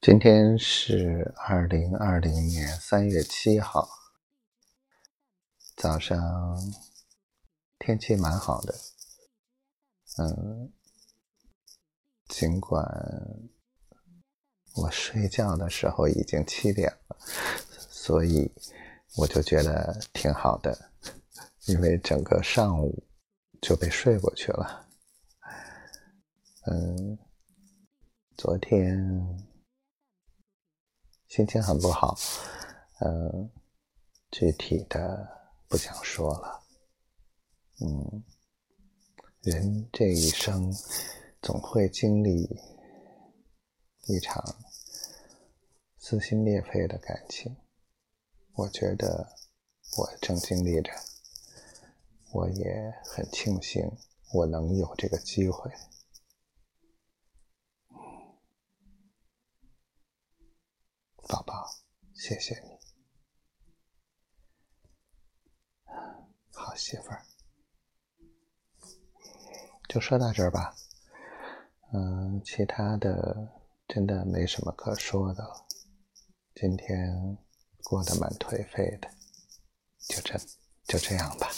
今天是二零二零年三月七号，早上天气蛮好的，嗯，尽管我睡觉的时候已经七点了，所以我就觉得挺好的，因为整个上午就被睡过去了，嗯，昨天。心情很不好，嗯，具体的不想说了，嗯，人这一生总会经历一场撕心裂肺的感情，我觉得我正经历着，我也很庆幸我能有这个机会。宝宝，谢谢你，好媳妇儿，就说到这儿吧。嗯，其他的真的没什么可说的了。今天过得蛮颓废的，就这就这样吧。